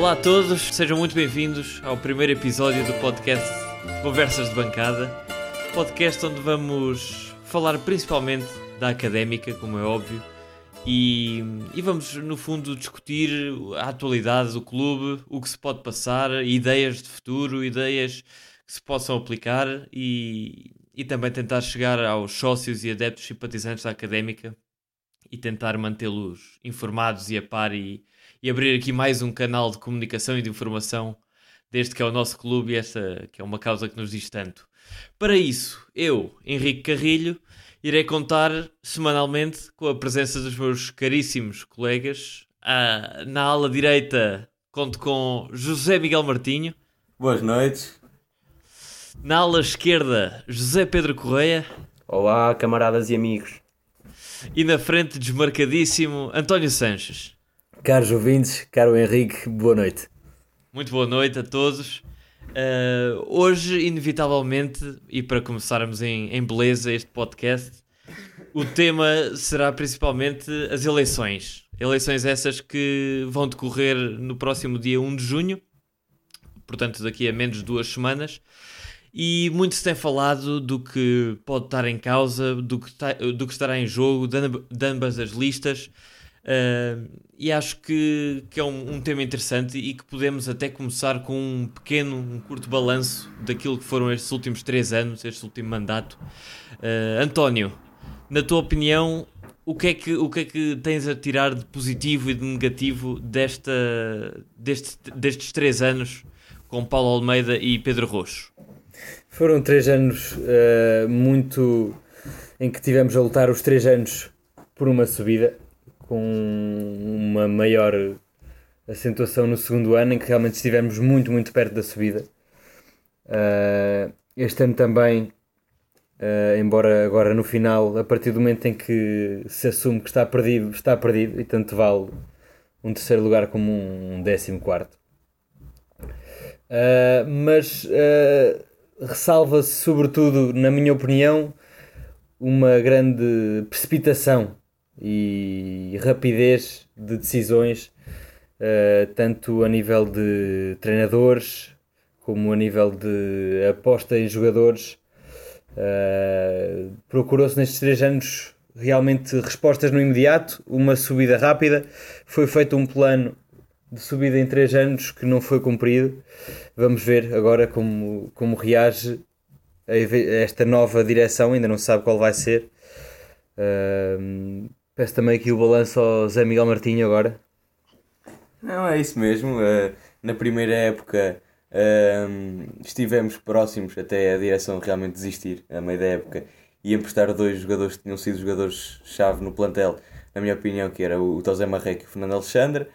Olá a todos, sejam muito bem-vindos ao primeiro episódio do podcast Conversas de Bancada, podcast onde vamos falar principalmente da académica, como é óbvio, e, e, vamos no fundo discutir a atualidade do clube, o que se pode passar, ideias de futuro, ideias que se possam aplicar e, e também tentar chegar aos sócios e adeptos simpatizantes da académica e tentar mantê-los informados e a par e, e, abrir aqui mais um canal de comunicação e de informação desde que é o nosso clube e esta que é uma causa que nos diz tanto. Para isso, eu, Henrique Carrilho, irei contar semanalmente com a presença dos meus caríssimos colegas. Ah, na ala direita conto com José Miguel Martinho. Boas noites. Na ala esquerda, José Pedro Correia. Olá, camaradas e amigos. E na frente, desmarcadíssimo, António Sanches. Caros ouvintes, caro Henrique, boa noite. Muito boa noite a todos. Uh, hoje, inevitavelmente, e para começarmos em, em beleza este podcast, o tema será principalmente as eleições. Eleições essas que vão decorrer no próximo dia 1 de junho, portanto, daqui a menos de duas semanas e muito se tem falado do que pode estar em causa, do que, do que estará em jogo, de ambas as listas. Uh, e acho que, que é um, um, tema interessante e que podemos até começar com um pequeno, um curto balanço daquilo que foram estes últimos três anos, este último mandato. Uh, António, na tua opinião, o que, é que, o que é que tens a tirar de positivo e de negativo desta, deste, destes três anos com Paulo Almeida e Pedro Roxo? Foram três anos uh, muito. em que tivemos a lutar os três anos por uma subida, com uma maior acentuação no segundo ano, em que realmente estivemos muito, muito perto da subida. Uh, este ano também, uh, embora agora no final, a partir do momento em que se assume que está perdido, está perdido, e tanto vale um terceiro lugar como um décimo quarto. Uh, mas ressalva-se, sobretudo, na minha opinião, uma grande precipitação e rapidez de decisões, uh, tanto a nível de treinadores como a nível de aposta em jogadores. Uh, Procurou-se nestes três anos realmente respostas no imediato, uma subida rápida. Foi feito um plano de subida em 3 anos que não foi cumprido. Vamos ver agora como, como reage a esta nova direção, ainda não se sabe qual vai ser. Uh, peço também aqui o balanço ao Zé Miguel Martinho agora. Não, é isso mesmo. Uh, na primeira época uh, estivemos próximos até a direção realmente desistir, a meio da época, e emprestar dois jogadores que tinham sido jogadores-chave no plantel, na minha opinião, que era o Tosé Marreco e o Fernando Alexandre.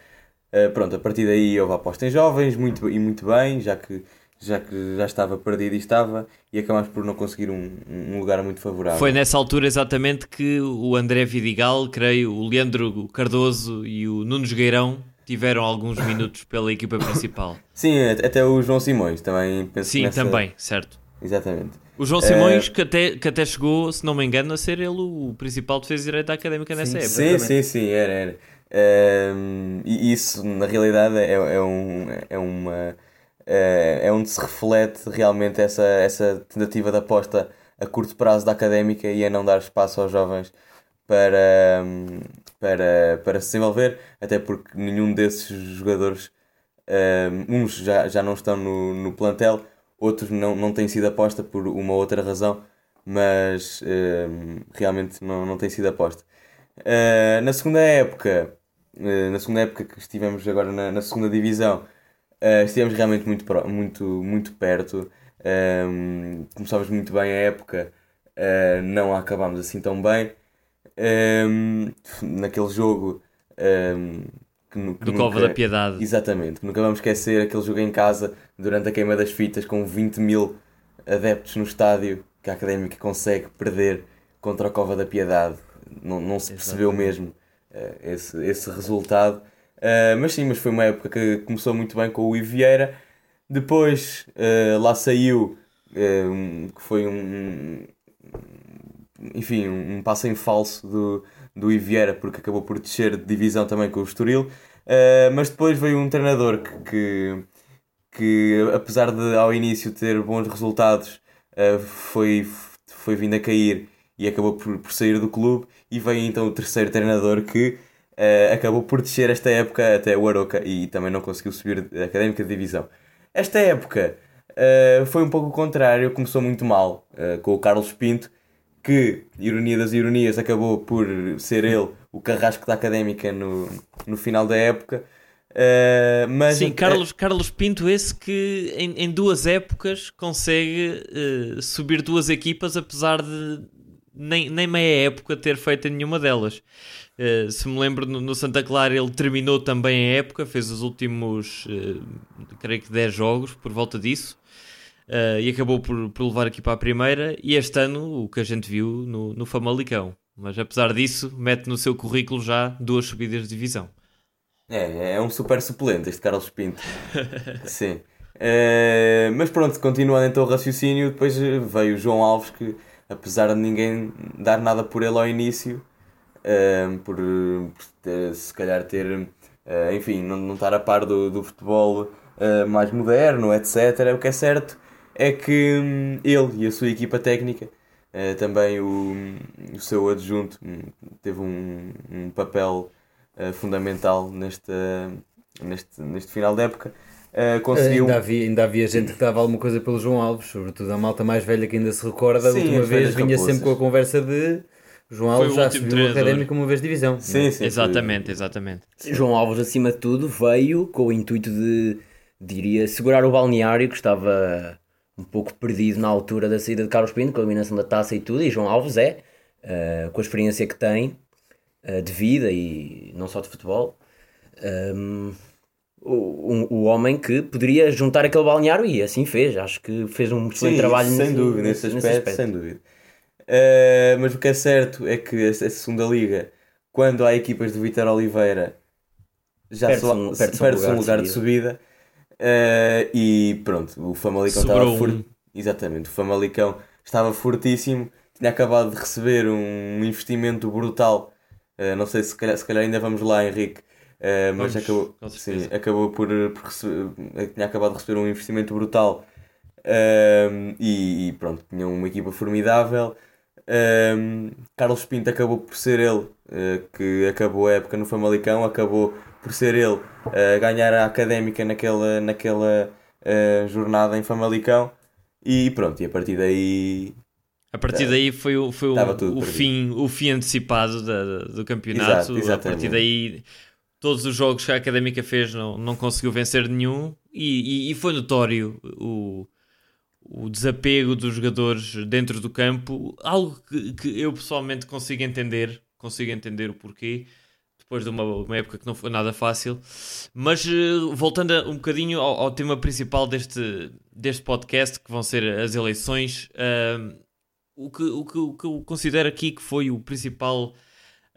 Uh, pronto, a partir daí houve aposta em jovens muito, e muito bem, já que, já que já estava perdido e estava, e acabámos por não conseguir um, um lugar muito favorável. Foi nessa altura exatamente que o André Vidigal, creio, o Leandro Cardoso e o Nuno Gueirão tiveram alguns minutos pela equipa principal. Sim, até o João Simões também. Sim, nessa... também, certo. Exatamente. O João Simões, uh... que, até, que até chegou, se não me engano, a ser ele o principal defesa direita académica nessa sim, época. Sim, também. sim, sim, era, era. Um, e isso, na realidade, é, é, um, é uma. É, é onde se reflete realmente essa, essa tentativa de aposta a curto prazo da académica e a não dar espaço aos jovens para, para, para se desenvolver, até porque nenhum desses jogadores, um, uns já, já não estão no, no plantel, outros não, não têm sido aposta por uma outra razão, mas um, realmente não, não tem sido aposta. Uh, na segunda época, eh, na segunda época que estivemos agora na, na segunda divisão, uh, estivemos realmente muito, muito, muito perto. Um, ehm, começámos muito bem a época, uh, não a acabámos assim tão bem. Um, ehm, naquele jogo um, ehm, que, que do nunca, Cova da Piedade. Exatamente, que nunca vamos esquecer aquele jogo em casa durante a queima das fitas com 20 mil adeptos no estádio que a Académica consegue perder contra a Cova da Piedade. Não, não se percebeu mesmo uh, esse, esse resultado. Uh, mas sim, mas foi uma época que começou muito bem com o Ivieira. Depois uh, lá saiu, um, que foi um, enfim, um passo em falso do, do Ivieira, porque acabou por descer de divisão também com o Estoril. Uh, mas depois veio um treinador que, que, que, apesar de ao início ter bons resultados, uh, foi, foi vindo a cair e acabou por, por sair do clube. E veio então o terceiro treinador que uh, acabou por descer esta época até o Aroca e também não conseguiu subir a académica de divisão. Esta época foi um pouco o contrário, começou muito mal com o Carlos Pinto, que, ironia das ironias, acabou por ser ele o carrasco da académica no, no final da época. Uh, mas Sim, Carlos, Carlos Pinto, esse que em, em duas épocas consegue uh, subir duas equipas, apesar de nem, nem meia época ter feito nenhuma delas. Uh, se me lembro, no, no, Santa Clara ele terminou também a época, fez os últimos, creio que 10 jogos, por volta disso. Uh, e acabou por, por levar aqui para a primeira. E este ano, o que a gente viu no, no Famalicão. Mas apesar disso, mete no seu currículo já duas subidas de divisão. É, é um super suplente este Carlos Pinto. Sim. Uh, mas pronto, continuando então o raciocínio, depois veio o João Alves que, apesar de ninguém dar nada por ele ao início, uh, por, ter, se calhar ter, uh, enfim, não, não estar a par do, do futebol mais moderno, etc. O que é certo é que hum, ele e a sua equipa técnica, uh, também o, o seu adjunto, hum, teve um, um papel fundamental neste, neste, neste final da época. Uh, conseguiu... ainda, havia, ainda havia gente que dava alguma coisa pelo João Alves, sobretudo a malta mais velha que ainda se recorda. Sim, a última vez vinha sempre com a conversa de João Alves já subiu o académico uma vez divisão. Sim, sim, exatamente, exatamente. João Alves, acima de tudo, veio com o intuito de, diria, segurar o balneário que estava um pouco perdido na altura da saída de Carlos Pinto, com a eliminação da taça e tudo, e João Alves é, uh, com a experiência que tem uh, de vida e não só de futebol, um, o, o, homem que poderia juntar aquele balneário e assim fez. Acho que fez um excelente Sim, trabalho sem nesse, dúvida, nesse, nesse, aspecto, nesse aspecto. Sem dúvida. Uh, mas o que é certo é que a, a segunda liga, quando há equipas de Vitor Oliveira, já perde-se um, perde um, lugar, um lugar de subida Uh, e pronto, o Famalicão estava um. forte. Exatamente, o Famalicão estava fortíssimo, tinha acabado de receber um investimento brutal. Uh, não sei se calhar, se calhar ainda vamos lá, Henrique. Uh, mas vamos, acabou, sim, acabou por, por receber, tinha acabado de receber um investimento brutal e, e, pronto, tinha uma equipa formidável. Carlos Pinto acabou por ser ele que acabou a época no Famalicão, acabou por ser ele uh, ganhar a académica naquela, naquela uh, jornada em Famalicão e pronto, e a partir daí a partir daí foi, o, foi o, o fim, o fim antecipado da, do campeonato. Exato, a partir daí, todos os jogos que a Académica fez não, não conseguiu vencer nenhum e, e, e, foi notório o, o desapego dos jogadores dentro do campo. Algo que, que eu pessoalmente consigo entender, consigo entender o porquê depois de uma, uma, época que não foi nada fácil. Mas uh, voltando a, um bocadinho ao, ao, tema principal deste, deste podcast, que vão ser as eleições, uh, o, que, o, que, o que eu considero aqui que foi o principal,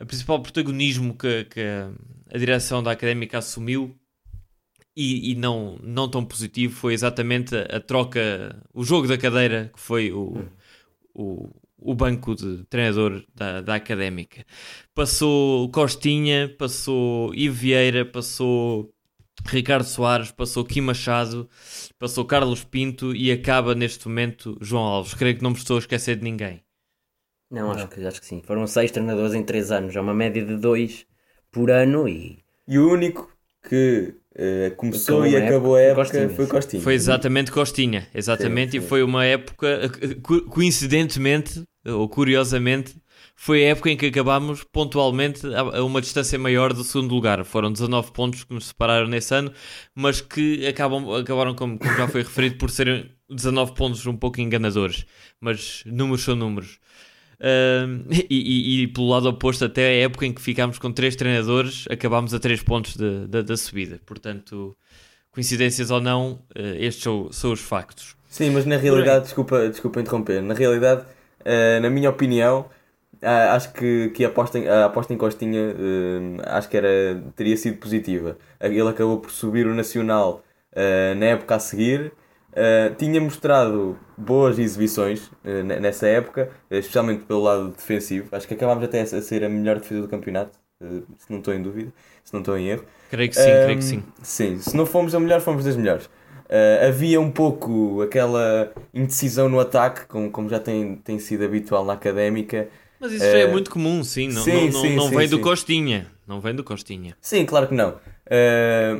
o principal protagonismo que, que a direção da académica assumiu. E, e, não, não tão positivo foi exatamente a, a troca, o jogo da cadeira que foi o, o, o banco de treinador da, da académica. Passou Costinha, passou Ivo Vieira, passou Ricardo Soares, passou Kim Machado, passou Carlos Pinto e acaba neste momento João Alves. Creio que não me estou a esquecer de ninguém. Não, acho que, acho que sim. Foram seis treinadores em três anos, é uma média de dois por ano e. E o único que uh, começou e acabou a época Costinha, foi Costinha. Foi exatamente Costinha, exatamente, sim, sim. e foi uma época, eh, coincidentemente, ou curiosamente, foi a época em que acabámos pontualmente a uma distância maior do segundo lugar. Foram 19 pontos que nos separaram nesse ano, mas que acabam, acabaram, como, como já foi referido, por serem 19 pontos um pouco enganadores. Mas números são números. Uh, e, e, e, pelo lado oposto, até a época em que ficámos com três treinadores, acabámos a 3 pontos da subida. Portanto, coincidências ou não, uh, estes são, são, os factos. Sim, mas na realidade, desculpa, desculpa interromper, na realidade, uh, na minha opinião, acho que, que a, aposta em, a aposta em Costinha acho que era, teria sido positiva. Ele acabou por subir o Nacional na época a seguir Uh, tinha mostrado boas exibições uh, nessa época, especialmente pelo lado defensivo. Acho que acabámos até a ser a melhor defesa do campeonato. uh, se não estou em dúvida, se não estou em erro. Creio que sim, creio que sim. Sim, se não fomos a melhor, fomos das melhores. Havia um pouco aquela indecisão no ataque, como, como já tem, tem sido habitual na académica. Mas isso já é muito comum, sim. Não, sim, não, sim, não, sim, vem do Costinha. Não vem do Costinha. Sim, claro que não.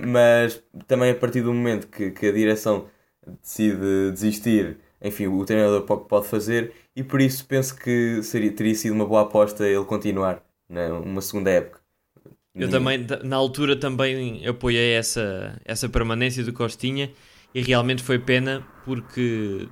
Mas também a partir do momento que, que a direção decide desistir, enfim, o treinador pode, pode fazer e por isso penso que seria, teria sido uma boa aposta ele continuar né, uma segunda época. Eu também, na altura, também apoiei essa, essa permanência do Costinha e realmente foi pena porque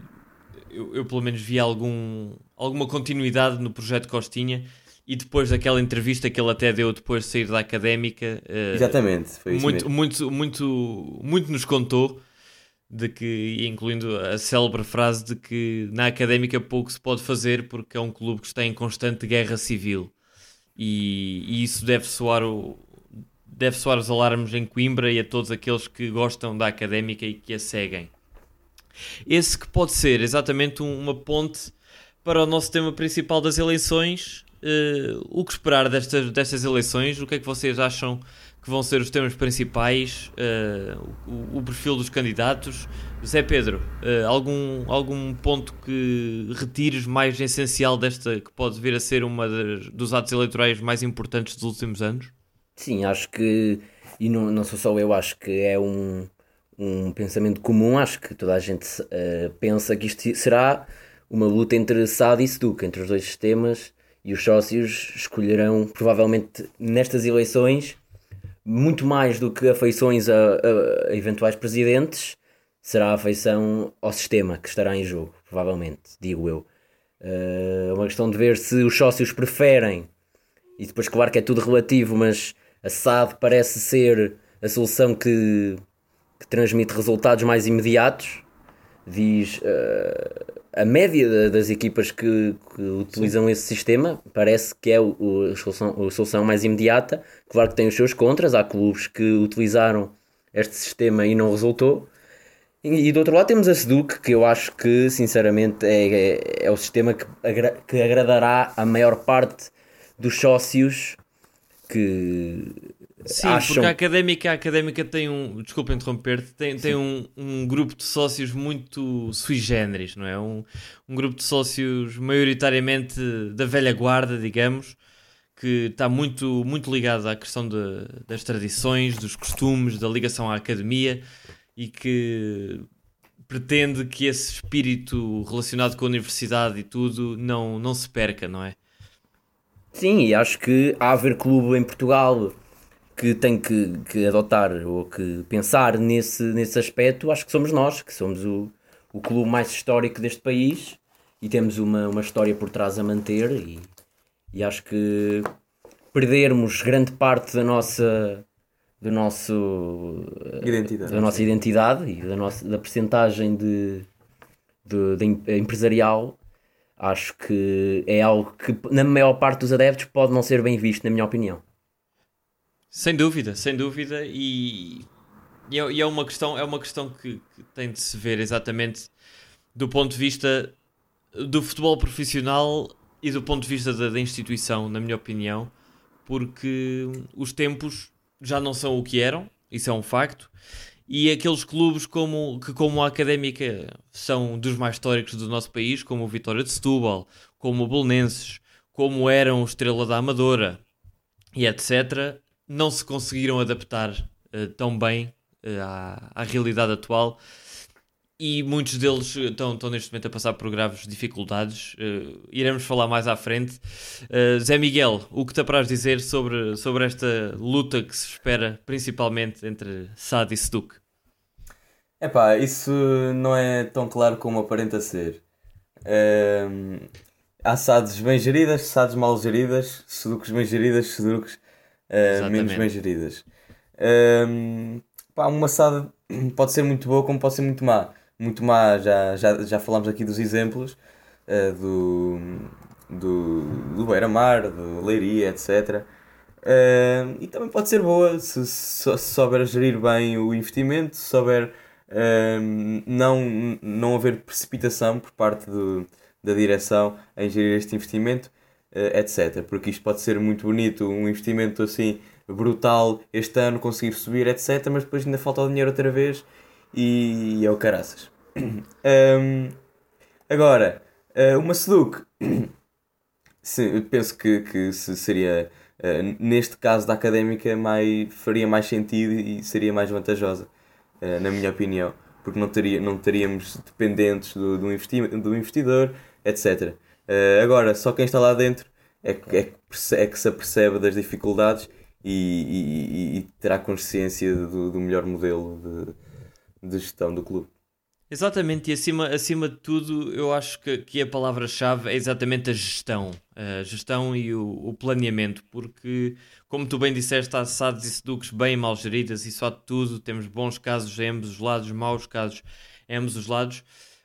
eu, eu pelo menos vi algum, alguma continuidade no projeto Costinha e depois daquela entrevista que ele até deu depois de sair da académica. Uh, Exatamente, foi muito, muito, muito, muito nos contou de que, incluindo a célebre frase de que na académica pouco se pode fazer porque é um clube que está em constante guerra civil e, e isso deve soar o, deve soar os alarmes em Coimbra e a todos aqueles que gostam da académica e que a seguem. Esse que pode ser exatamente uma ponte para o nosso tema principal das eleições. Uh, o que esperar destas, destas eleições? O que é que vocês acham que vão ser os temas principais, uh, o, o, perfil dos candidatos. Zé Pedro, uh, algum, algum ponto que retires mais essencial desta, que pode vir a ser uma das, dos atos eleitorais mais importantes dos últimos anos? Sim, acho que, e não, não sou só eu, acho que é um, um pensamento comum, acho que toda a gente uh, pensa que isto será uma luta entre SAD e SEDUC, entre os dois sistemas, e os sócios escolherão, provavelmente nestas eleições, muito mais do que afeições a, a, a eventuais presidentes, será a afeição ao sistema que estará em jogo, provavelmente, digo eu. Eh, é uma questão de ver se os sócios preferem, e depois, claro que é tudo relativo, mas a SAD parece ser a solução que, que transmite resultados mais imediatos. Diz uh, a média das equipas que, que utilizam Sim. esse sistema parece que é o, o, a, solução, a solução mais imediata. Claro que tem os seus contras, há clubes que utilizaram este sistema e não resultou. E, e do outro lado temos a Seduc, que eu acho que sinceramente é, é, é o sistema que, agra que agradará a maior parte dos sócios que Sim, acham... porque a académica, a académica tem um, desculpa interromper-te, tem, tem um, um grupo de sócios muito sui generis, não é? Um, um grupo de sócios maioritariamente da velha guarda, digamos, que está muito, muito ligado à questão de, das tradições, dos costumes, da ligação à academia e que pretende que esse espírito relacionado com a universidade e tudo não, não se perca, não é? Sim, e acho que há haver clube em Portugal que tem que, que adotar ou que pensar nesse, nesse aspecto, acho que somos nós, que somos o, o clube mais histórico deste país e temos uma, uma história por trás a manter e, e acho que perdermos grande parte da nossa do nosso identidade, da nossa identidade e da nossa da percentagem de, de, de, empresarial acho que é algo que na maior parte dos adeptos pode não ser bem visto na minha opinião sem dúvida, sem dúvida, e, e, é, e é, uma questão, é uma questão que, que, tem de se ver exatamente do ponto de vista do futebol profissional e do ponto de vista da, da instituição, na minha opinião, porque os tempos já não são o que eram, isso é um facto, e aqueles clubes como, que como a Académica são dos mais históricos do nosso país, como o Vitória de Setúbal, como o Bolonenses, como eram o Estrela da Amadora e etc., não se conseguiram adaptar uh, tão bem uh, à, à, realidade atual e muitos deles estão, estão neste momento a passar por graves dificuldades. Uh, iremos falar mais à frente. Zé Miguel, o que te apraz dizer sobre, sobre esta luta que se espera principalmente entre SAD e SEDUC? Epá, isso não é tão claro como aparenta ser. Uh, há SADs bem geridas, SADs mal geridas, SEDUCs bem geridas, SEDUCs uh, menos bem geridas. Um, pá, uma assada pode ser muito boa como pode ser muito má. Muito má, já, já, já falámos aqui dos exemplos uh, do, do, do Beira-Mar, do Leiria, etc. Uh, e também pode ser boa se, se, souber gerir bem o investimento, se souber uh, não, não haver precipitação por parte do, da direção em gerir este investimento etc. Porque isto pode ser muito bonito, um investimento assim brutal este ano, conseguir subir, etc. Mas depois ainda falta o dinheiro outra vez e é o caraças. um, agora, uh, uma Seduc, penso que, que seria, uh, neste caso da académica, mais, faria mais sentido e seria mais vantajosa, na minha opinião, porque não, teria, não estaríamos dependentes do, do, investi do investidor, etc. agora, só quem está lá dentro é, é, é que se apercebe das dificuldades e, e, e terá consciência do, do melhor modelo de, de, gestão do clube. Exatamente, e acima, acima de tudo, eu acho que, que a palavra-chave é exatamente a gestão. A gestão e o, o, planeamento, porque, como tu bem disseste, há SADs e SEDUCs bem mal geridas e só de tudo. Temos bons casos em ambos os lados, maus casos em ambos os lados,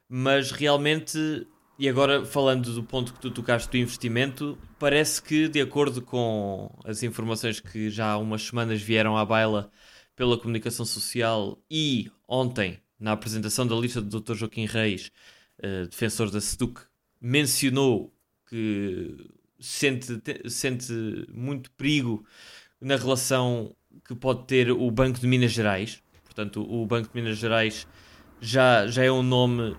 mas realmente e agora, falando do ponto que tu tocaste do investimento, parece que, de acordo com as informações que já há umas semanas vieram à baila pela comunicação social e ontem, na apresentação da lista do Dr. Joaquim Reis, uh, defensor da SEDUC, mencionou que sente, sente muito perigo na relação que pode ter o Banco de Minas Gerais. Portanto, o Banco de Minas Gerais já, já é um nome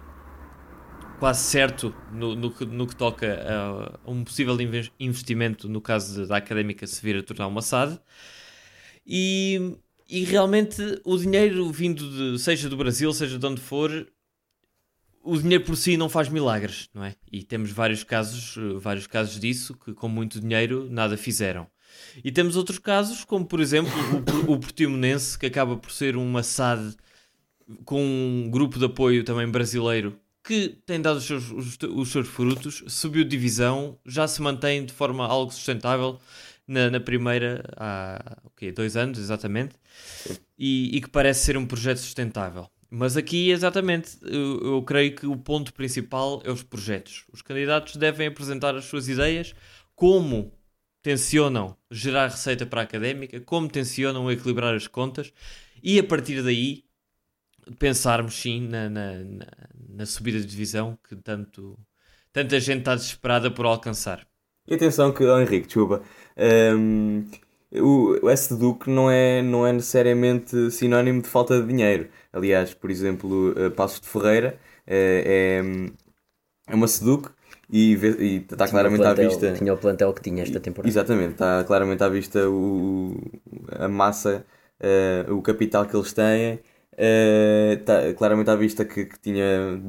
quase certo no, no, no que toca a, um possível investimento no caso da académica se vir a tornar uma SAD. E, e realmente o dinheiro vindo de, seja do Brasil, seja de onde for, o dinheiro por si não faz milagres, não é? E temos vários casos, vários casos disso que com muito dinheiro nada fizeram. E temos outros casos, como por exemplo o, o Portimonense, que acaba por ser uma SAD com um grupo de apoio também brasileiro que tem dado os seus, os, os seus frutos, subiu divisão, já se mantém de forma algo sustentável na, na primeira há okay, dois anos exatamente e, e, que parece ser um projeto sustentável. Mas aqui, exatamente, eu, eu, creio que o ponto principal é os projetos. Os candidatos devem apresentar as suas ideias, como tencionam gerar receita para a académica, como tencionam equilibrar as contas, e a partir daí pensarmos sim na, na, na, na subida de divisão que tanto, tanta gente está desesperada por alcançar. E atenção que, oh Henrique, desculpa, um, o, S Duque não é, não é necessariamente sinónimo de falta de dinheiro. Aliás, por exemplo, uh, Passos de Ferreira é, é, é uma Seduc e, e está claramente plantel, à vista. Tinha o plantel que tinha esta temporada. Exatamente, está claramente à vista o, a massa, uh, o capital que eles têm Uh, tá, claramente à vista que, que tinha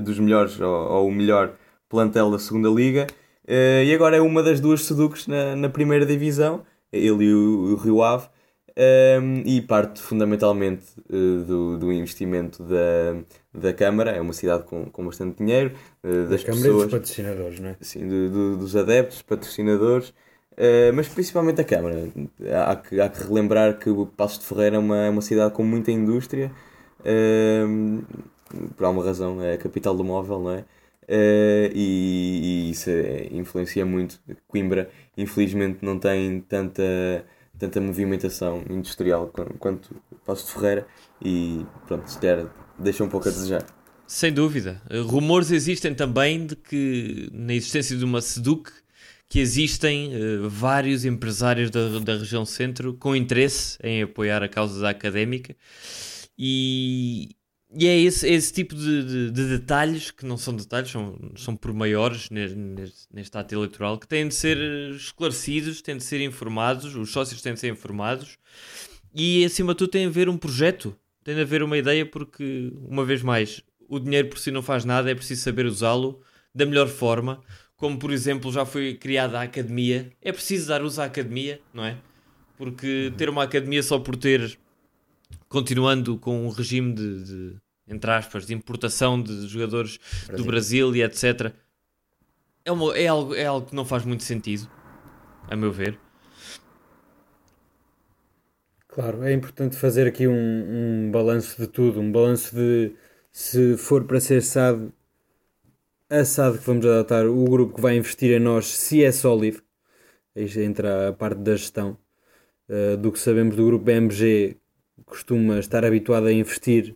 dos melhores ou, ou, o melhor plantel da segunda liga. Uh, e agora é uma das duas Seducs na, na primeira divisão ele e o, o Rio Ave. Um, ehm, e parte fundamentalmente uh, do, do investimento da, da Câmara, é uma cidade com, com bastante dinheiro, uh, das Câmara pessoas, e dos patrocinadores, não é? Sim, do, do, dos adeptos, patrocinadores Uh, mas principalmente a Câmara. Há que, há que relembrar que o Passos de Ferreira é uma, é uma cidade com muita indústria, uh, por alguma razão é a capital do móvel, não é? Uh, e, e, isso é, influencia muito. Coimbra, infelizmente, não tem tanta, tanta movimentação industrial quanto Passos de Ferreira e pronto, se deixa um pouco a desejar. Sem dúvida. Rumores existem também de que na existência de uma SEDUC que existem uh, vários empresários da, da região centro com interesse em apoiar a causa da académica. E, e é esse, esse tipo de, de, de, detalhes, que não são detalhes, são, são por maiores neste, ato eleitoral, que têm de ser esclarecidos, têm de ser informados, os sócios têm de ser informados. E acima de tudo tem de haver um projeto, tem de haver uma ideia, porque, uma vez mais, o dinheiro por si não faz nada, é preciso saber usá-lo da melhor forma como por exemplo já foi criada a academia, é preciso dar uso à academia, não é? Porque ter uma academia só por ter, continuando com um regime de, de entre aspas, de importação de jogadores Brasil. do Brasil e etc., é, uma, é, algo, é algo que não faz muito sentido, a meu ver. Claro, é importante fazer aqui um, um balanço de tudo, um balanço de se for para ser SAD, a SAD que vamos adotar, o grupo que vai investir em nós, se é sólido, aí entra a parte da gestão, uh, do que sabemos do grupo BMG, costuma estar habituado a investir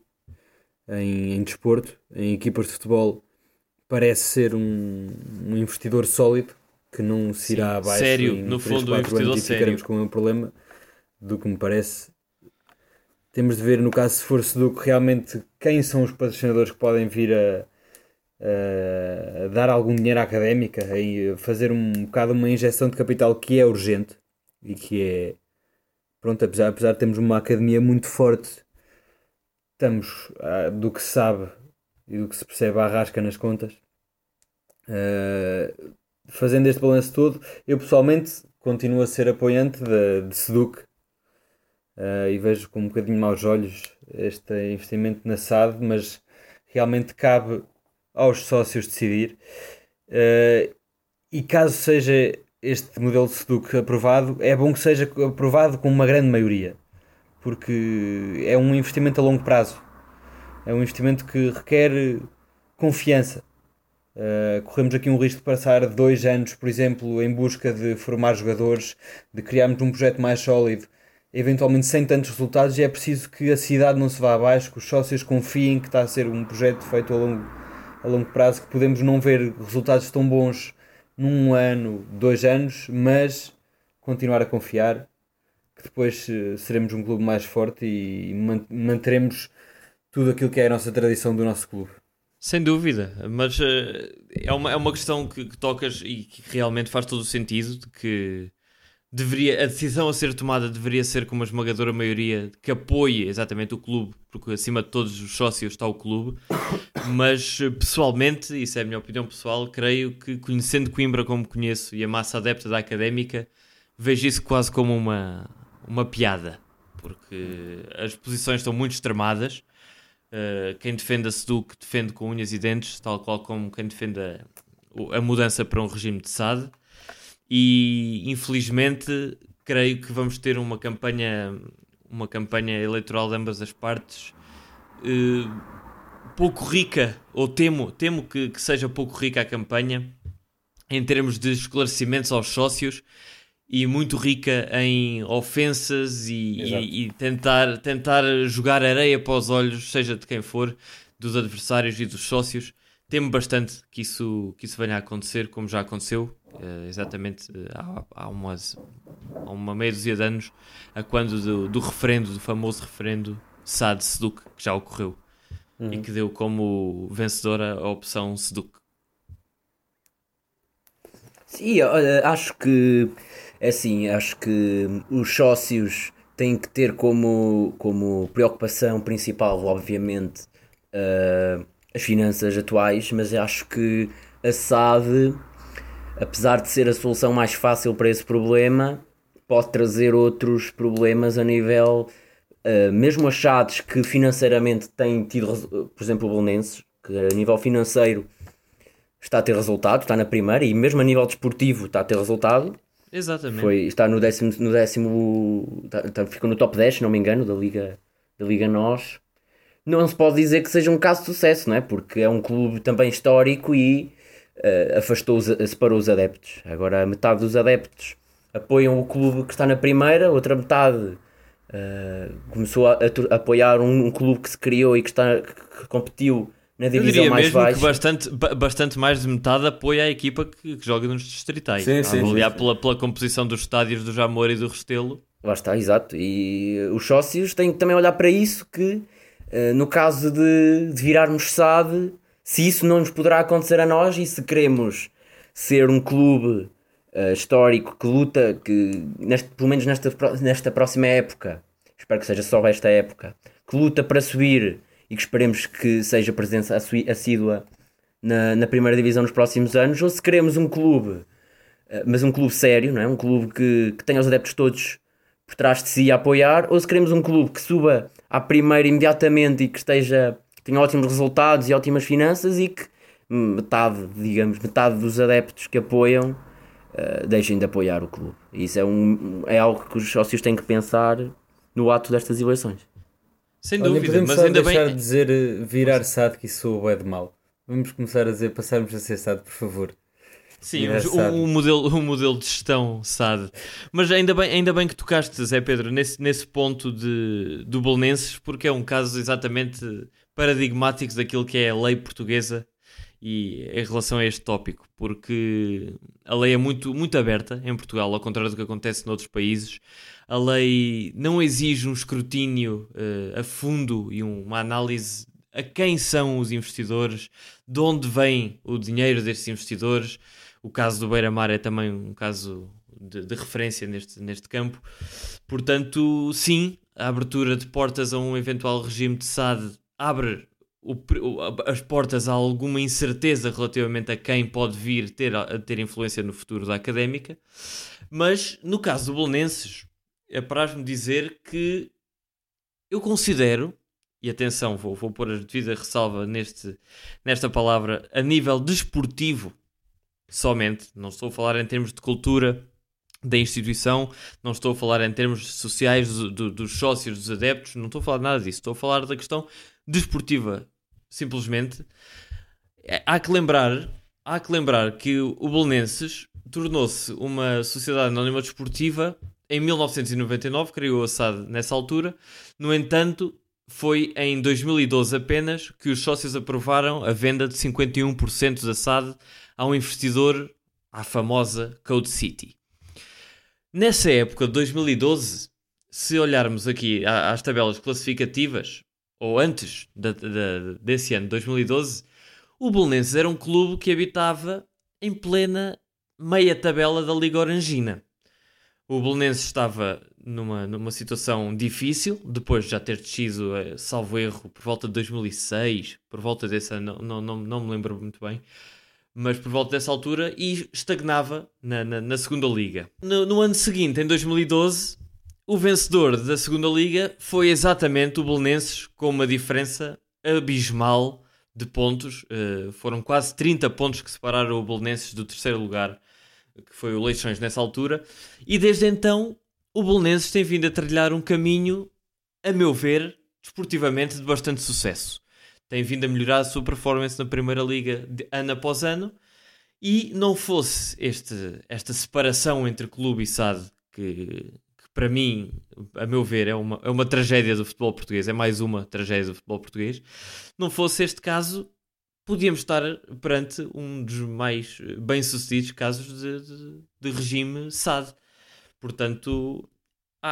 em, em desporto, em equipas de futebol, parece ser um, um investidor sólido, que não se irá Sim, abaixo sério, em no 3, fundo, 4 o anos investidor sério. com um problema do que me parece. Temos de ver no caso se for Seduc realmente quem são os patrocinadores que podem vir a, a- a dar algum dinheiro à académica, a fazer um bocado uma injeção de capital que é urgente e que é pronto, apesar, apesar de termos uma academia muito forte, estamos ah, do que se sabe e do que se percebe à rasca nas contas. Ah, fazendo este balanço todo, eu pessoalmente continuo a ser apoiante de, de Seduc ah, e vejo com um bocadinho maus olhos este investimento na SAD, mas realmente cabe aos sócios decidir. Ah, e caso seja este modelo de Seduc aprovado, é bom que seja aprovado com uma grande maioria, porque é um investimento a longo prazo, é um investimento que requer confiança. Uh, corremos aqui um risco de passar dois anos, por exemplo, em busca de formar jogadores, de criarmos um projeto mais sólido, eventualmente sem tantos resultados, e é preciso que a cidade não se vá abaixo, que os sócios confiem que está a ser um projeto feito a longo, a longo prazo, que podemos não ver resultados tão bons num ano, dois anos, mas continuar a confiar que depois eh, seremos um clube mais forte e man- manteremos tudo aquilo que é a nossa tradição do nosso clube. Sem dúvida, mas eh, é, uma, é uma questão que, que tocas e que realmente faz todo o sentido de que deveria, a decisão a ser tomada deveria ser com uma esmagadora maioria que apoie exatamente o clube, porque acima de todos os sócios está o clube, mas pessoalmente, isso é a minha opinião pessoal, creio que conhecendo Coimbra como conheço e a massa adepta da académica, vejo isso quase como uma, uma piada, porque as posições estão muito extremadas. Uh, quem defende a SEDUC defende com unhas e dentes, tal qual como quem defende a, a mudança para um regime de SAD. E infelizmente creio que vamos ter uma campanha, uma campanha eleitoral de ambas as partes uh, pouco rica, ou temo, temo que, que seja pouco rica a campanha em termos de esclarecimentos aos sócios e muito rica em ofensas e, e- e tentar, tentar jogar areia para os olhos, seja de quem for, dos adversários e dos sócios. Temo bastante que isso, que isso venha a acontecer, como já aconteceu, eh, exatamente eh, há, há, umas, há uma meia dúzia de anos, a quando do, do referendo, do famoso referendo SAD-SEDUC, que já ocorreu, e que deu como vencedora a opção SEDUC. Sim, olha, acho que é assim, acho que os sócios têm que ter como, como preocupação principal, obviamente, eh, as finanças atuais, mas acho que a SAD, apesar de ser a solução mais fácil para esse problema, pode trazer outros problemas a nível, eh, mesmo achados que financeiramente têm tido, por exemplo, o Bolonenses, que a nível financeiro está a ter resultado, está na primeira, e mesmo a nível desportivo está a ter resultado. Exatamente. Foi, está no décimo, no décimo está, está- ficou no top 10, se não me engano, da Liga, da Liga Nós. Não se pode dizer que seja um caso de sucesso, não é? Porque é um clube também histórico e eh, afastou, os, separou os adeptos. Agora, a metade dos adeptos apoiam o clube que está na primeira, outra metade eh, começou a, a a apoiar um, um clube que se criou e que, está, que, que competiu na Eu divisão diria mais mesmo baixa. que bastante, ba- bastante mais de metade apoia a equipa que, que joga nos distritais. Sim, a sim, avaliar sim. Pela, pela composição dos estádios do Jamor e do Restelo. Lá está, exato. E os sócios têm que também olhar para isso que, eh, no caso de, de virarmos SAD, se isso não nos poderá acontecer a nós e se queremos ser um clube eh, histórico que luta, que neste, pelo menos nesta, nesta próxima época, espero que seja só esta época, que luta para subir e que esperemos que seja presença assídua na, na primeira divisão nos próximos anos, ou se queremos um clube Uh, mas um clube sério, não é? Um clube que, que tenha os adeptos todos por trás de si a apoiar, ou se queremos um clube que suba à primeira imediatamente e que esteja que tenha ótimos resultados e ótimas finanças e que metade, digamos, metade dos adeptos que apoiam uh, deixem de apoiar o clube. E isso é, um, é algo que os sócios têm que pensar no ato destas eleições. Sem Olha, dúvida, mas só ainda deixar bem. de dizer eh, virar SAD que isso é de mal. Vamos começar a dizer, passarmos a ser SAD, por favor. Sim, um, um modelo, um modelo de gestão SAD. Mas ainda bem, ainda bem que tocaste, Zé Pedro, nesse, nesse ponto de, do Belenenses, porque é um caso exatamente paradigmático daquilo que é a lei portuguesa e em relação a este tópico, porque a lei é muito, muito aberta em Portugal, ao contrário do que acontece noutros países. A lei não exige um escrutínio uh, a fundo e uma análise a quem são os investidores, de onde vem o dinheiro destes investidores. O caso do Beira-Mar é também um caso de, de, referência neste, neste campo. Portanto, sim, a abertura de portas a um eventual regime de SAD abre o, as portas a alguma incerteza relativamente a quem pode vir ter, a ter influência no futuro da académica. Mas no caso do é para me dizer que eu considero e atenção, vou, vou pôr a devida ressalva neste, nesta palavra, a nível desportivo somente, não estou a falar em termos de cultura da instituição, não estou a falar em termos sociais do, do, dos sócios, dos adeptos, não estou a falar nada disso, estou a falar da questão desportiva, simplesmente. É, há que lembrar, há que lembrar que o Belenenses tornou-se uma sociedade anónima desportiva em 1999, criou a SAD nessa altura. No entanto, foi em 2012 apenas que os sócios aprovaram a venda de 51% da SAD a um investidor, à famosa Code City. Nessa época de 2012, se olharmos aqui às tabelas classificativas, ou antes de, de, desse ano, 2012, o Belenenses era um clube que habitava em plena meia tabela da Liga Orangina. O Belenenses estava numa, numa situação difícil, depois de já ter descido, eh, salvo erro, por volta de 2006, por volta desse ano, não, não, não me lembro muito bem, mas por volta dessa altura, e estagnava na, na, na segunda liga. No, no, ano seguinte, em 2012, o vencedor da segunda liga foi exatamente o Belenenses, com uma diferença abismal de pontos. Uh, foram quase 30 pontos que separaram o Belenenses do terceiro lugar, que foi o Leixões nessa altura, e desde então o Belenenses tem vindo a trilhar um caminho, a meu ver, desportivamente de bastante sucesso. Tem vindo a melhorar a sua performance na Primeira Liga ano após ano. E não fosse este, esta separação entre clube e SAD que, que, para mim, a meu ver, é uma, é uma tragédia do futebol português, é mais uma tragédia do futebol português, não fosse este caso, podíamos estar perante um dos mais bem-sucedidos casos de, de, de regime SAD. Portanto,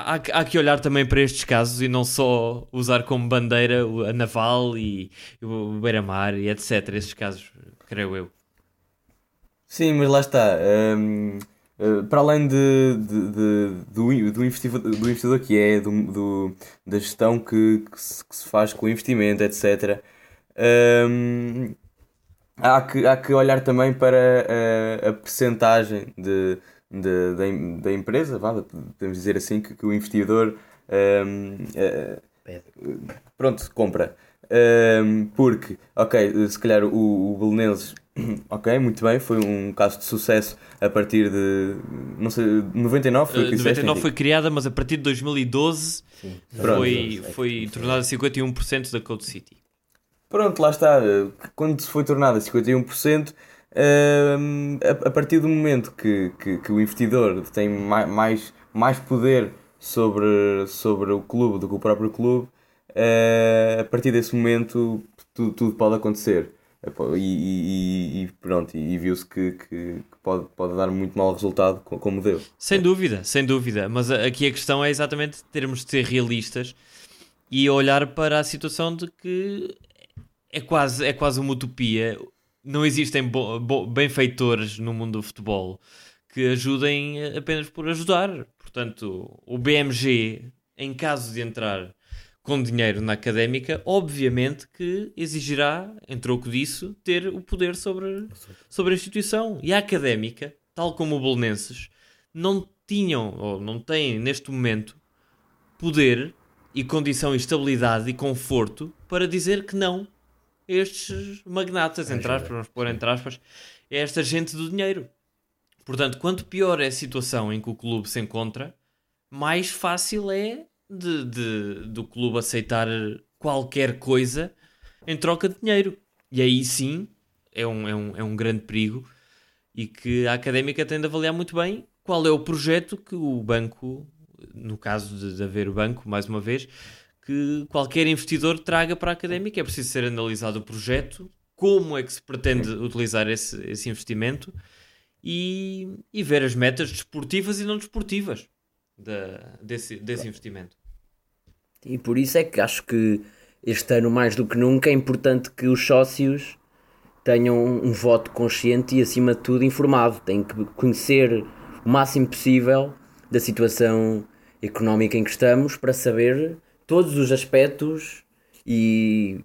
há, há, que olhar também para estes casos e não só usar como bandeira a Naval e, o Beira-Mar e etc. Esses casos, creio eu. Sim, mas lá está. Um, uh, para além de, de, de, do, do, investidor, do investidor que é, do, do da gestão que, que, se, que, se, faz com o investimento, etc., um, há, que, há que olhar também para a, a percentagem de, de, da, da empresa, vá, podemos dizer assim, que, que o investidor um, uh, eh, pronto, compra. Um, porque, ok, se calhar o, o Belenenses, ok, muito bem, foi um caso de sucesso a partir de, não sei, 99 foi uh, 99 foi criada, mas a partir de 2012 Sim. foi, Pronto, foi tornada 51% da Code City. Pronto, lá está, quando se foi tornada 51%, A, a, partir do momento que, que, que o investidor tem mais, mais poder sobre, sobre o clube do que o próprio clube, uh, a partir desse momento tudo, tudo pode acontecer. E, e, e pronto, e, viu-se que, que, que, pode, pode dar muito mau resultado como deu. Sem dúvida, sem dúvida. Mas aqui a questão é exatamente termos de ser realistas e olhar para a situação de que é quase, é quase uma utopia não existem benfeitores no mundo do futebol que ajudem apenas por ajudar. Portanto, o BMG, em caso de entrar com dinheiro na académica, obviamente que exigirá, em troco disso, ter o poder sobre, sobre a instituição. E a académica, tal como o Bolonenses, não tinham, ou não têm neste momento, poder e condição e estabilidade e conforto para dizer que não estes magnatas, entre aspas, vamos pôr entre aspas, é esta gente do dinheiro. Portanto, quanto pior é a situação em que o clube se encontra, mais fácil é de, de, do clube aceitar qualquer coisa em troca de dinheiro. E aí sim é um, é um, é um grande perigo e que a académica tem de avaliar muito bem qual é o projeto que o banco, no caso de, de haver o banco, mais uma vez, que qualquer investidor traga para a académica. É preciso ser analisado o projeto como é que se pretende utilizar esse, esse investimento e, e ver as metas desportivas e não desportivas da, desse, desse investimento. E por isso é que acho que este ano, mais do que nunca, é importante que os sócios tenham um voto consciente e, acima de tudo, informado. Têm que conhecer o máximo possível da situação económica em que estamos para saber todos os aspectos e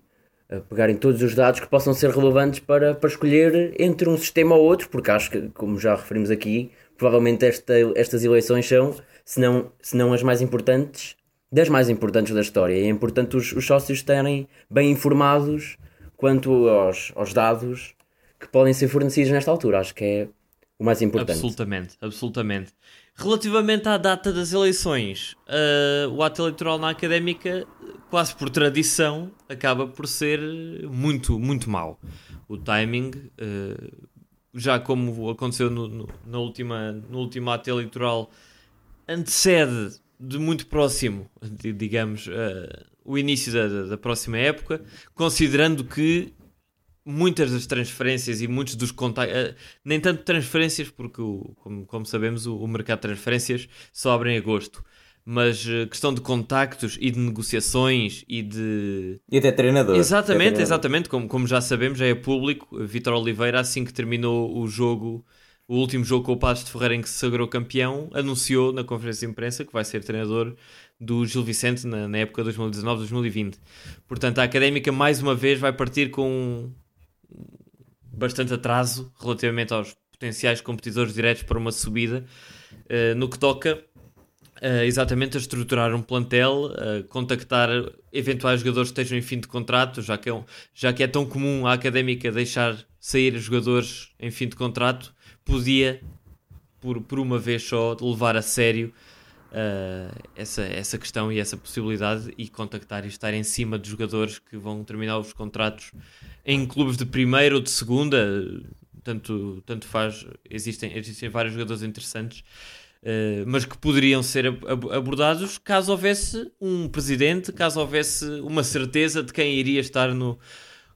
pegarem todos os dados que possam ser relevantes para, para escolher entre um sistema ou outro, porque acho que, como já referimos aqui, provavelmente esta, estas eleições são, se não, se não as mais importantes, das mais importantes da história. E é importante os, os sócios estarem bem informados quanto aos, aos dados que podem ser fornecidos nesta altura. Acho que é o mais importante. Absolutamente, absolutamente. Relativamente à data das eleições, uh, o ato eleitoral na académica, quase por tradição, acaba por ser muito, muito mau. O timing, uh, já como aconteceu no, no, na última, no último ato eleitoral, antecede de muito próximo, digamos, uh, o início da, da próxima época, considerando que muitas das transferências e muitos dos contactos, uh, nem tanto transferências, porque, o, como, como, sabemos, o, o, mercado de transferências só abre em agosto. Mas uh, questão de contactos e de negociações e de. E até treinador. Exatamente, treinador. exatamente. Como, como já sabemos, já é público. Vitor Oliveira, assim que terminou o jogo, o último jogo com o Passos de Ferreira em que se sagrou campeão, anunciou na conferência de imprensa que vai ser treinador do Gil Vicente na, na época 2019-2020. Portanto, a académica mais uma vez vai partir com bastante atraso relativamente aos potenciais competidores diretos para uma subida, uh, no que toca uh, exatamente a estruturar um plantel, uh, contactar eventuais jogadores que estejam em fim de contrato, já que, é um, já que é tão comum a académica deixar sair jogadores em fim de contrato, podia, por, por uma vez só, levar a sério Uh, essa, essa questão e essa possibilidade e contactar e estar em cima de jogadores que vão terminar os contratos em clubes de primeira ou de segunda, tanto, tanto faz, existem, existem vários jogadores interessantes, uh, mas que poderiam ser abordados caso houvesse um presidente, caso houvesse uma certeza de quem iria estar no.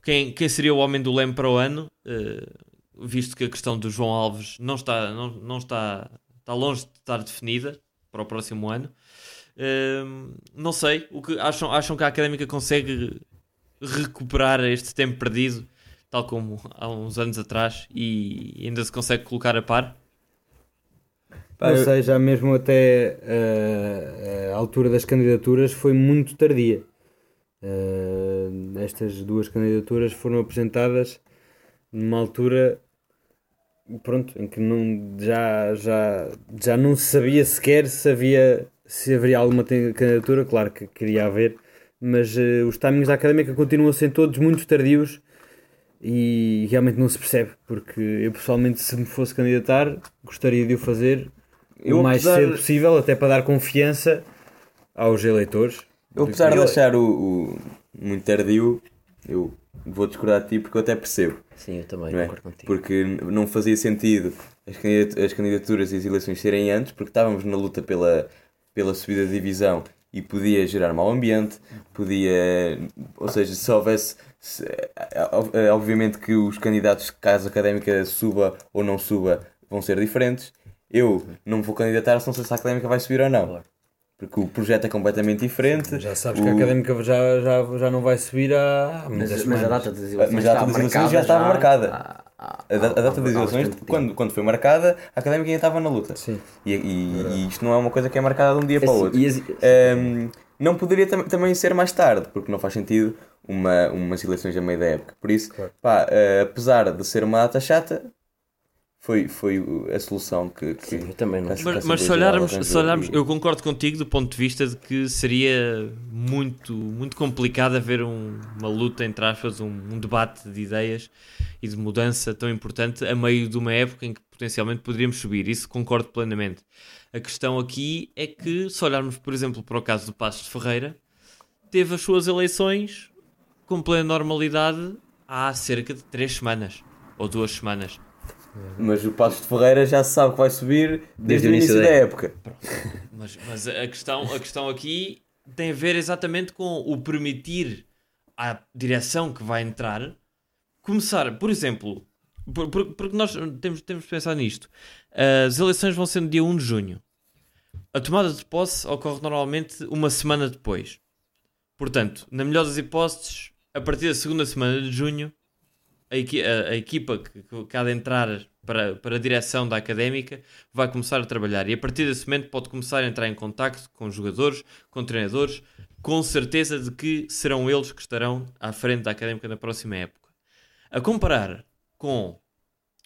quem, quem seria o homem do leme para o ano, uh, visto que a questão do João Alves não está, não, não está, está longe de estar definida para o próximo ano. Uh, não sei, o que acham, acham que a académica consegue recuperar este tempo perdido, tal como há uns anos atrás, e ainda se consegue colocar a par? Ou seja, mesmo até uh, a altura das candidaturas foi muito tardia. Uh, estas duas candidaturas foram apresentadas numa altura pronto, em que não, já, já, já não se sabia sequer se havia se haveria alguma candidatura, claro que queria haver, mas uh, os timings da académica continuam a ser todos muito tardios e realmente não se percebe, porque eu pessoalmente se me fosse candidatar gostaria de o fazer eu, o mais apesar... cedo possível, até para dar confiança aos eleitores. Eu apesar de achar o, o muito tardio, eu vou discordar de ti porque eu até percebo. Sim, eu também é? concordo contigo. Porque não fazia sentido as candidaturas e as eleições serem antes, porque estávamos na luta pela, pela subida de divisão e podia gerar mau ambiente, podia. Ou seja, se houvesse. Se, obviamente que os candidatos, caso académica suba ou não suba, vão ser diferentes. Eu não vou candidatar se não sei se a académica vai subir ou não. Claro porque o projeto é completamente diferente. Já sabes o... que a académica já, já, já não vai subir há mas, mas a data das eleições, mas a data das eleições já estava marcada. Há, a, data, a data das eleições, quando, quando foi marcada, a académica ainda estava na luta. Sim. E, e, e, isto não é uma coisa que é marcada de um dia para o outro. Um, não poderia tam também ser mais tarde, porque não faz sentido uma, umas eleições a meio da época. Por isso, claro. pá, uh, apesar de ser uma data chata, foi, foi a solução que, que Sim, eu também não. Mas, mas se olharmos, se olharmos, eu concordo contigo do ponto de vista de que seria muito, muito complicado haver um, uma luta entre aspas, um, um, debate de ideias e de mudança tão importante a meio de uma época em que potencialmente poderíamos subir. Isso concordo plenamente. A questão aqui é que, se olharmos, por exemplo, para o caso do Passos de Ferreira, teve as suas eleições com plena normalidade há cerca de três semanas ou duas semanas mas o Passos de Ferreira já se sabe que vai subir desde, desde o início da, da época. Mas, mas a, questão, a questão aqui tem a ver exatamente com o permitir à direção que vai entrar começar, por exemplo, por- por- porque nós temos, temos de pensar nisto. As eleições vão ser no dia 1 de junho. A tomada de posse ocorre normalmente uma semana depois. Portanto, na melhor das hipóteses, a partir da segunda semana de junho, a, a- a equipa que, que há de entrar para, para a direção da académica vai começar a trabalhar. E a partir desse momento pode começar a entrar em contacto com jogadores, com treinadores, com certeza de que serão eles que estarão à frente da académica na próxima época. A comparar com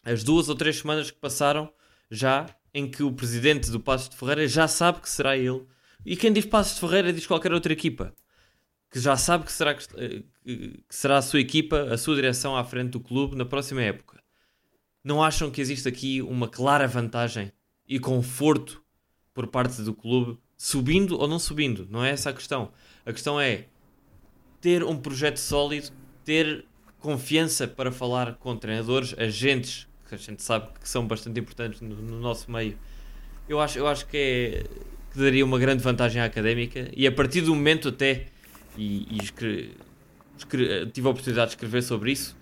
as duas ou três semanas que passaram já em que o presidente do Passos de Ferreira já sabe que será ele. E quem diz Passos de Ferreira diz qualquer outra equipa. Que já sabe que será, eh, que será a sua equipa, a sua direção à frente do clube na próxima época. Não acham que existe aqui uma clara vantagem e conforto por parte do clube, subindo ou não subindo? Não é essa a questão. A questão é ter um projeto sólido, ter confiança para falar com treinadores, agentes, que a gente sabe que são bastante importantes no, no nosso meio. Eu acho, eu acho que, é, que daria uma grande vantagem à académica e a partir do momento até, e, e escre- escre- tive a oportunidade de escrever sobre isso,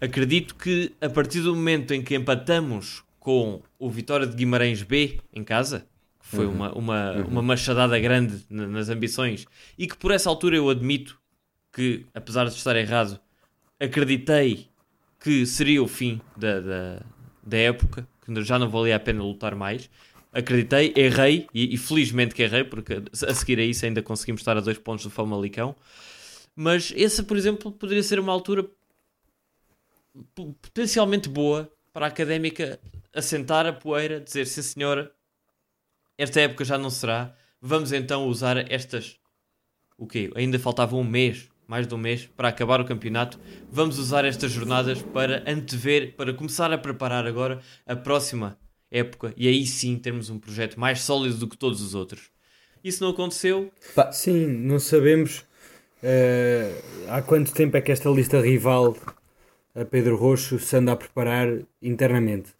acredito que a partir do momento em que empatamos com o Vitória de Guimarães B em casa, que foi uma, uma, uma machadada grande na- nas ambições, e que por essa altura eu admito que, apesar de estar errado, acreditei que seria o fim da, da, da época, que já não valia a pena lutar mais. Acreditei, errei, e, e felizmente que errei, porque a seguir a isso ainda conseguimos estar a dois pontos do Famalicão. Mas essa, por exemplo, poderia ser uma altura potencialmente boa para a académica assentar a poeira, dizer sim senhora, esta época já não será, vamos então usar estas. O quê? Ainda faltava um mês, mais de um mês, para acabar o campeonato. Vamos usar estas jornadas para antever, para começar a preparar agora a próxima época e aí sim termos um projeto mais sólido do que todos os outros. Isso não aconteceu, Sim, não sabemos eh, há quanto tempo é que esta lista rival a Pedro Roxo se anda a preparar internamente.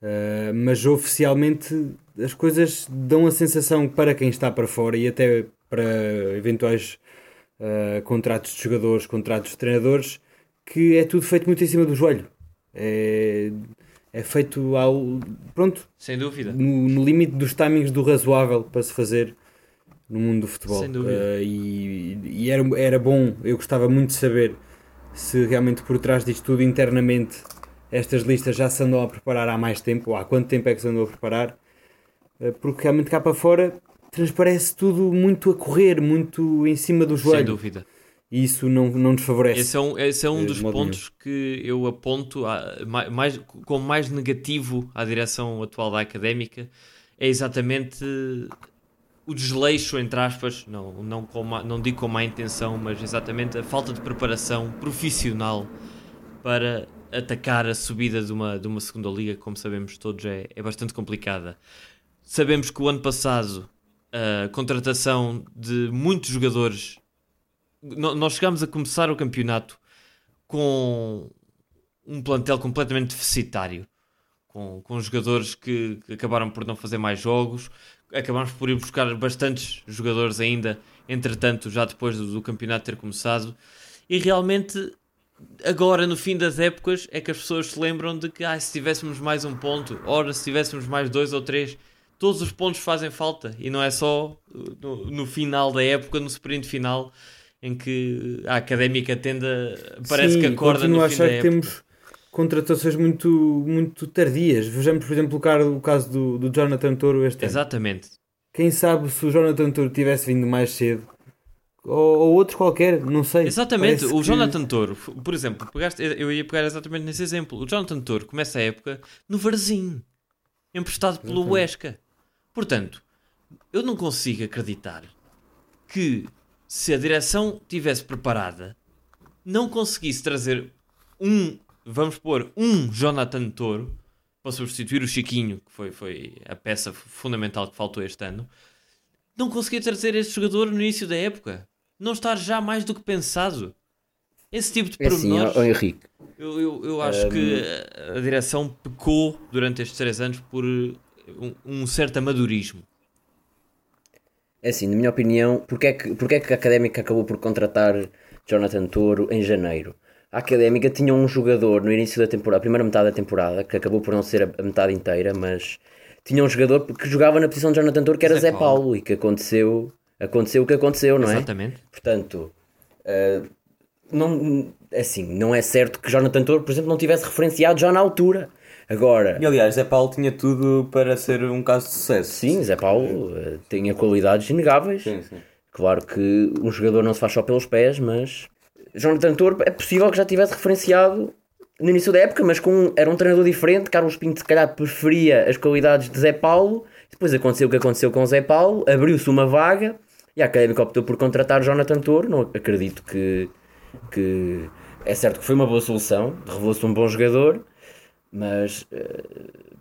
Eh, mas oficialmente as coisas dão a sensação para quem está para fora e até para eventuais eh, contratos de jogadores, contratos de treinadores, que é tudo feito muito em cima do joelho. É, é feito ao. Pronto, sem dúvida. no, no limite dos timings do razoável para se fazer no mundo do futebol. Sem dúvida. Eh, e e era, era bom, eu gostava muito de saber se realmente por trás disto tudo internamente estas listas já se andam a preparar há mais tempo, ou há quanto tempo é que se andam a preparar, Eh, porque realmente cá para fora transparece tudo muito a correr, muito em cima do Sem joelho. dúvida. E isso não, não nos favorece. Esse é um, esse é um Eh, dos pontos que eu aponto a- ma- mais, como mais negativo à direção atual da académica. É exatamente o desleixo, entre aspas, não, não, com má- não digo com má intenção, mas exatamente a falta de preparação profissional para atacar a subida de uma, de uma segunda liga, como sabemos todos, é, é bastante complicada. Sabemos que o ano passado a contratação de muitos jogadores nós chegámos a começar o campeonato com um plantel completamente deficitário, com, com jogadores que, que acabaram por não fazer mais jogos, acabámos por ir buscar bastantes jogadores ainda, entretanto, já depois do, do campeonato ter começado, e realmente agora no fim das épocas é que as pessoas se lembram de que ah, se tivéssemos mais um ponto, ora se tivéssemos mais dois ou três, todos os pontos fazem falta. E não é só uh, no, no final da época, no sprint final, em que a académica tende a. parece Sim, que acorda no a fim achar da que época. temos contratações muito, muito tardias. Vejamos, por exemplo, o caso, do, do Jonathan Toro este ano. Exatamente. Quem sabe se o Jonathan Toro tivesse vindo mais cedo ou, ou outro qualquer, não sei. Exatamente, o que- Jonathan Toro, por exemplo, pegaste, eu ia pegar exatamente nesse exemplo. O Jonathan Toro começa a época no Varzim, emprestado pelo. Huesca. Portanto, eu não consigo acreditar que se a direção tivesse preparada, não conseguisse trazer um, vamos pôr, um Jonathan Toro para substituir o Chiquinho, que foi, foi a peça fundamental que faltou este ano, não conseguia trazer este jogador no início da época. Não estar já mais do que pensado. Esse tipo de É assim, pormenores, ó, Henrique. eu, eu, eu acho que a, a direção pecou durante estes três anos por eh, um, um certo amadorismo. É assim, na minha opinião, porque é, que, porque é que a Académica acabou por contratar Jonathan Toro em janeiro? a Académica tinha um jogador no início da temporada, a primeira metade da temporada, que acabou por não ser a, metade inteira, mas tinha um jogador que jogava na posição de Jonathan Toro que era Zé Zé Paulo, e que aconteceu, aconteceu o que aconteceu, não é? Exatamente. Portanto, eh, não, assim, não é certo que Jonathan Toro, por exemplo, não tivesse referenciado já na altura. Agora, E aliás, Zé Paulo tinha tudo para ser um caso de sucesso. sim, Zé Paulo eh, tinha qualidades inegáveis. Sim, sim. Claro que um jogador não se faz só pelos pés, mas Jonathan Toro é possível que já tivesse referenciado no início da época, mas com era um treinador diferente. Carlos Pinto, se calhar, preferia as qualidades de Zé Paulo. Depois aconteceu o que aconteceu com Zé Paulo, abriu-se uma vaga e a Académica optou por contratar Jonathan Toro. Não acredito que, que é certo que foi uma boa solução, revelou-se um bom jogador, mas eh,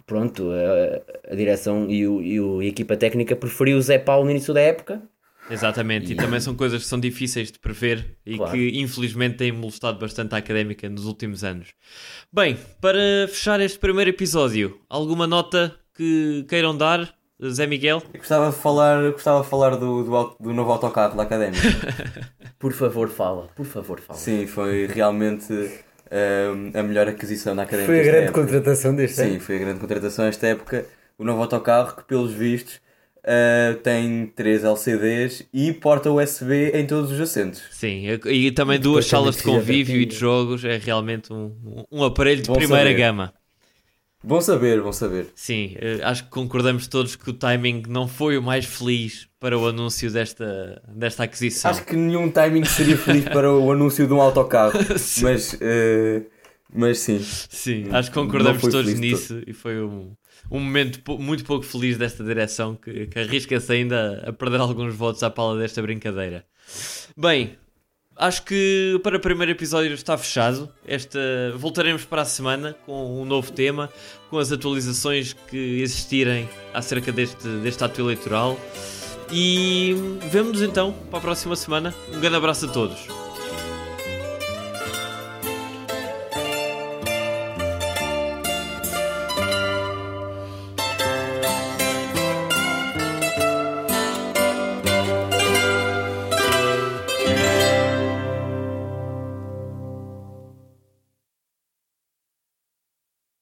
pronto, a, a direção e, o, e o- e a equipa técnica preferiu o Zé Paulo no início da época. Exatamente, e também são coisas que são difíceis de prever e Claro. que infelizmente têm molestado bastante a académica nos últimos anos. Bem, para fechar este primeiro episódio, alguma nota que queiram dar, Zé Miguel? Eu gostava de falar, gostava de falar do, do, do novo autocarro da Académica. Por favor, fala, por favor, fala. Sim, foi realmente a melhor aquisição da Académica. Foi a grande época. contratação deste Sim, ano. foi a grande contratação esta época. O novo autocarro que, pelos vistos, ah, tem três LCDs e porta USB em todos os assentos. Sim, e também duas salas de convívio e de jogos, é realmente um, um aparelho de Bom primeira saber. gama. Bom saber, bom saber. Sim, eh, acho que concordamos todos que o timing não foi o mais feliz para o anúncio desta, desta aquisição. Acho que nenhum timing seria feliz para o anúncio de um autocarro. mas, ah, mas sim. Sim, acho que concordamos todos nisso e foi um, um momento muito pouco feliz desta direção que, que arrisca-se ainda a perder alguns votos à pala desta brincadeira. Bem, acho que para o primeiro episódio está fechado. Esta, voltaremos para a semana com um novo tema, com as atualizações que existirem acerca deste, deste ato eleitoral. E vemo-nos então para a próxima semana. Um grande abraço a todos.